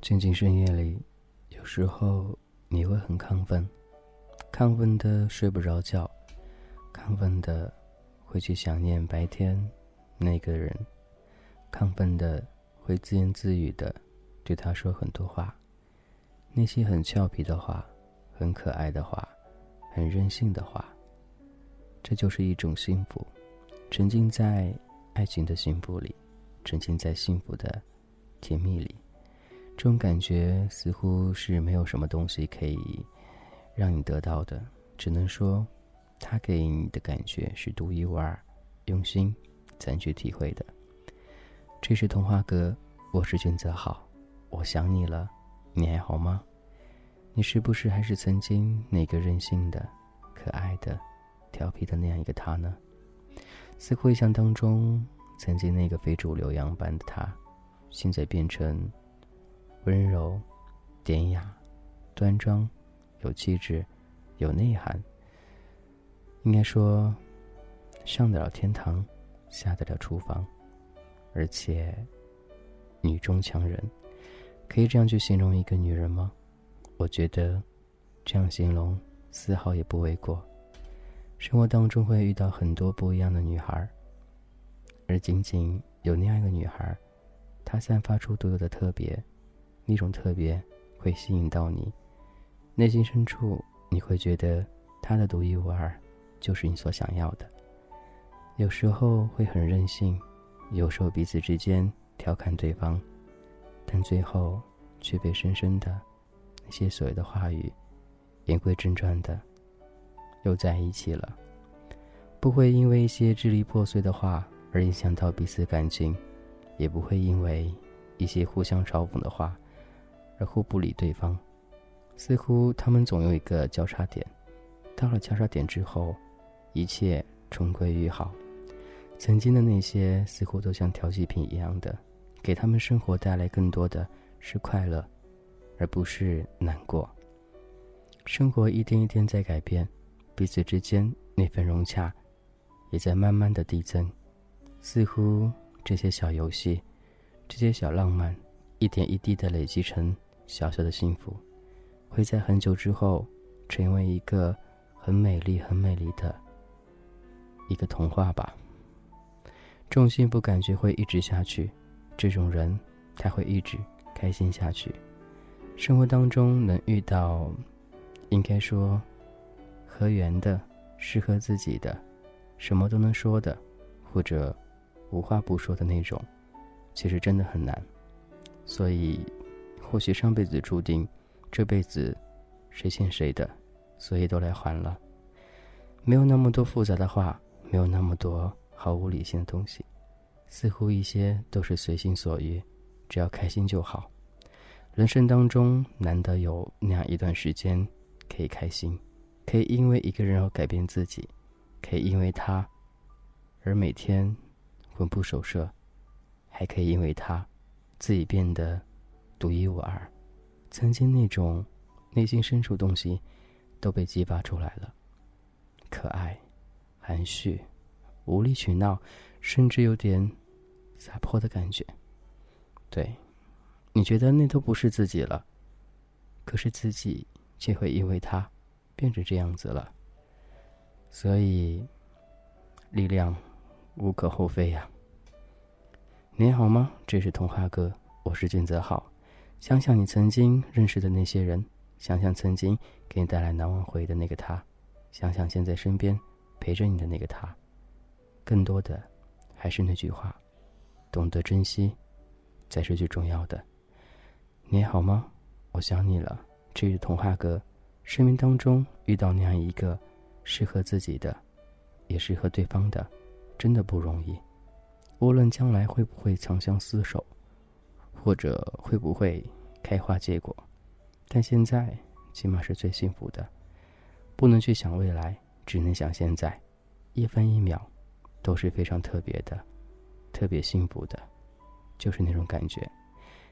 静静深夜里，有时候你会很亢奋，亢奋的睡不着觉，亢奋的会去想念白天那个人，亢奋的会自言自语的对他说很多话，那些很俏皮的话，很可爱的话，很任性的话。这就是一种幸福，沉浸在爱情的幸福里，沉浸在幸福的甜蜜里。这种感觉似乎是没有什么东西可以让你得到的，只能说，他给你的感觉是独一无二、用心才去体会的。这是童话歌，我是君泽好，我想你了，你还好吗？你是不是还是曾经那个任性的、可爱的、调皮的那样一个他呢？似乎印象当中，曾经那个非主流样般的他，现在变成。温柔、典雅、端庄、有气质、有内涵。应该说，上得了天堂，下得了厨房，而且女中强人，可以这样去形容一个女人吗？我觉得这样形容丝毫也不为过。生活当中会遇到很多不一样的女孩，而仅仅有那样一个女孩，她散发出独有的特别。那种特别会吸引到你，内心深处你会觉得他的独一无二就是你所想要的。有时候会很任性，有时候彼此之间调侃对方，但最后却被深深的那些所谓的话语，言归正传的又在一起了。不会因为一些支离破碎的话而影响到彼此感情，也不会因为一些互相嘲讽的话。而互不理对方，似乎他们总有一个交叉点，到了交叉点之后，一切重归于好。曾经的那些似乎都像调剂品一样的，给他们生活带来更多的是快乐，而不是难过。生活一天一天在改变，彼此之间那份融洽，也在慢慢的递增。似乎这些小游戏，这些小浪漫，一点一滴的累积成。小小的幸福，会在很久之后，成为一个很美丽、很美丽的一个童话吧。这种幸福感觉会一直下去，这种人他会一直开心下去。生活当中能遇到，应该说合缘的、适合自己的、什么都能说的，或者无话不说的那种，其实真的很难。所以。或许上辈子注定，这辈子谁欠谁的，所以都来还了。没有那么多复杂的话，没有那么多毫无理性的东西，似乎一些都是随心所欲，只要开心就好。人生当中难得有那样一段时间可以开心，可以因为一个人而改变自己，可以因为他而每天魂不守舍，还可以因为他自己变得。独一无二，曾经那种内心深处东西都被激发出来了。可爱、含蓄、无理取闹，甚至有点撒泼的感觉。对，你觉得那都不是自己了，可是自己却会因为他变成这样子了。所以，力量无可厚非呀。你好吗？这是童话哥，我是俊泽浩。想想你曾经认识的那些人，想想曾经给你带来难忘回忆的那个他，想想现在身边陪着你的那个他。更多的，还是那句话：懂得珍惜，才是最重要的。你好吗？我想你了。这是童话哥，生命当中遇到那样一个适合自己的，也适合对方的，真的不容易。无论将来会不会长相厮守。或者会不会开花结果？但现在起码是最幸福的，不能去想未来，只能想现在，一分一秒都是非常特别的，特别幸福的，就是那种感觉。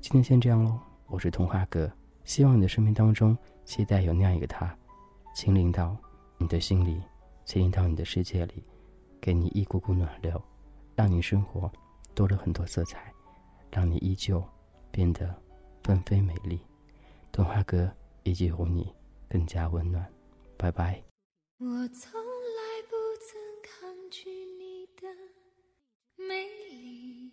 今天先这样喽，我是童话哥，希望你的生命当中期待有那样一个他，亲临到你的心里，潜进到你的世界里，给你一股股暖流，让你生活多了很多色彩，让你依旧变得纷飞美丽。童话哥以及有你更加温暖。拜拜。我从来不曾抗拒你的美丽，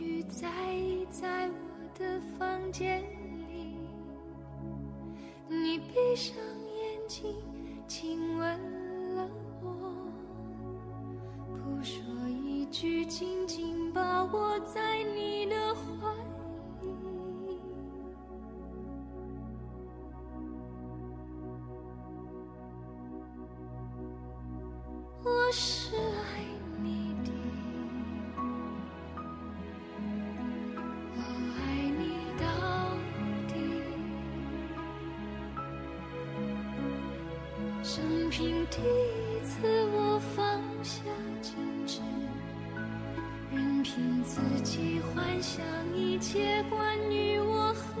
雨在意在我的房间里。你闭上眼睛，亲吻了我，不说一句，紧紧把我在你的怀里。我是生平第一次，我放下矜持，任凭自己幻想一切关于我和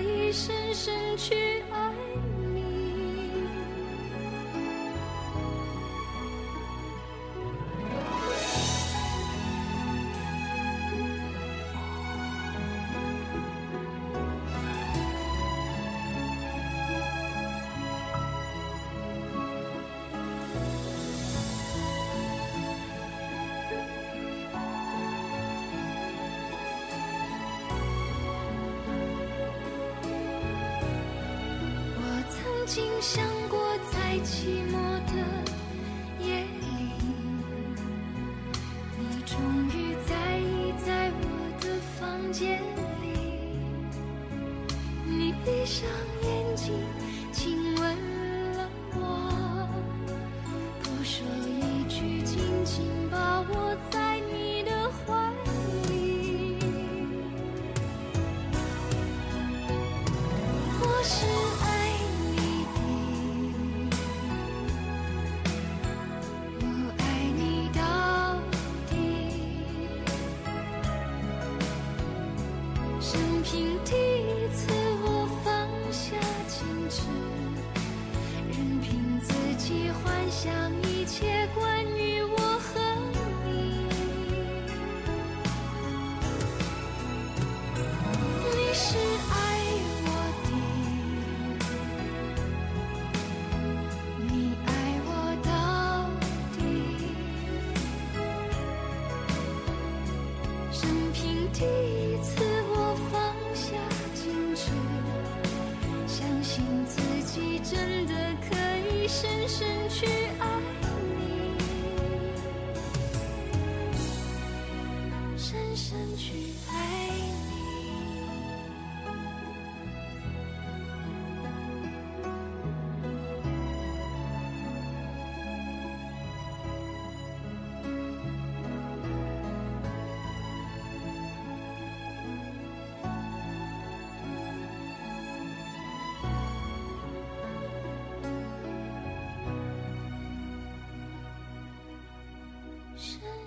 以曾经想过，在寂寞的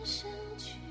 身躯。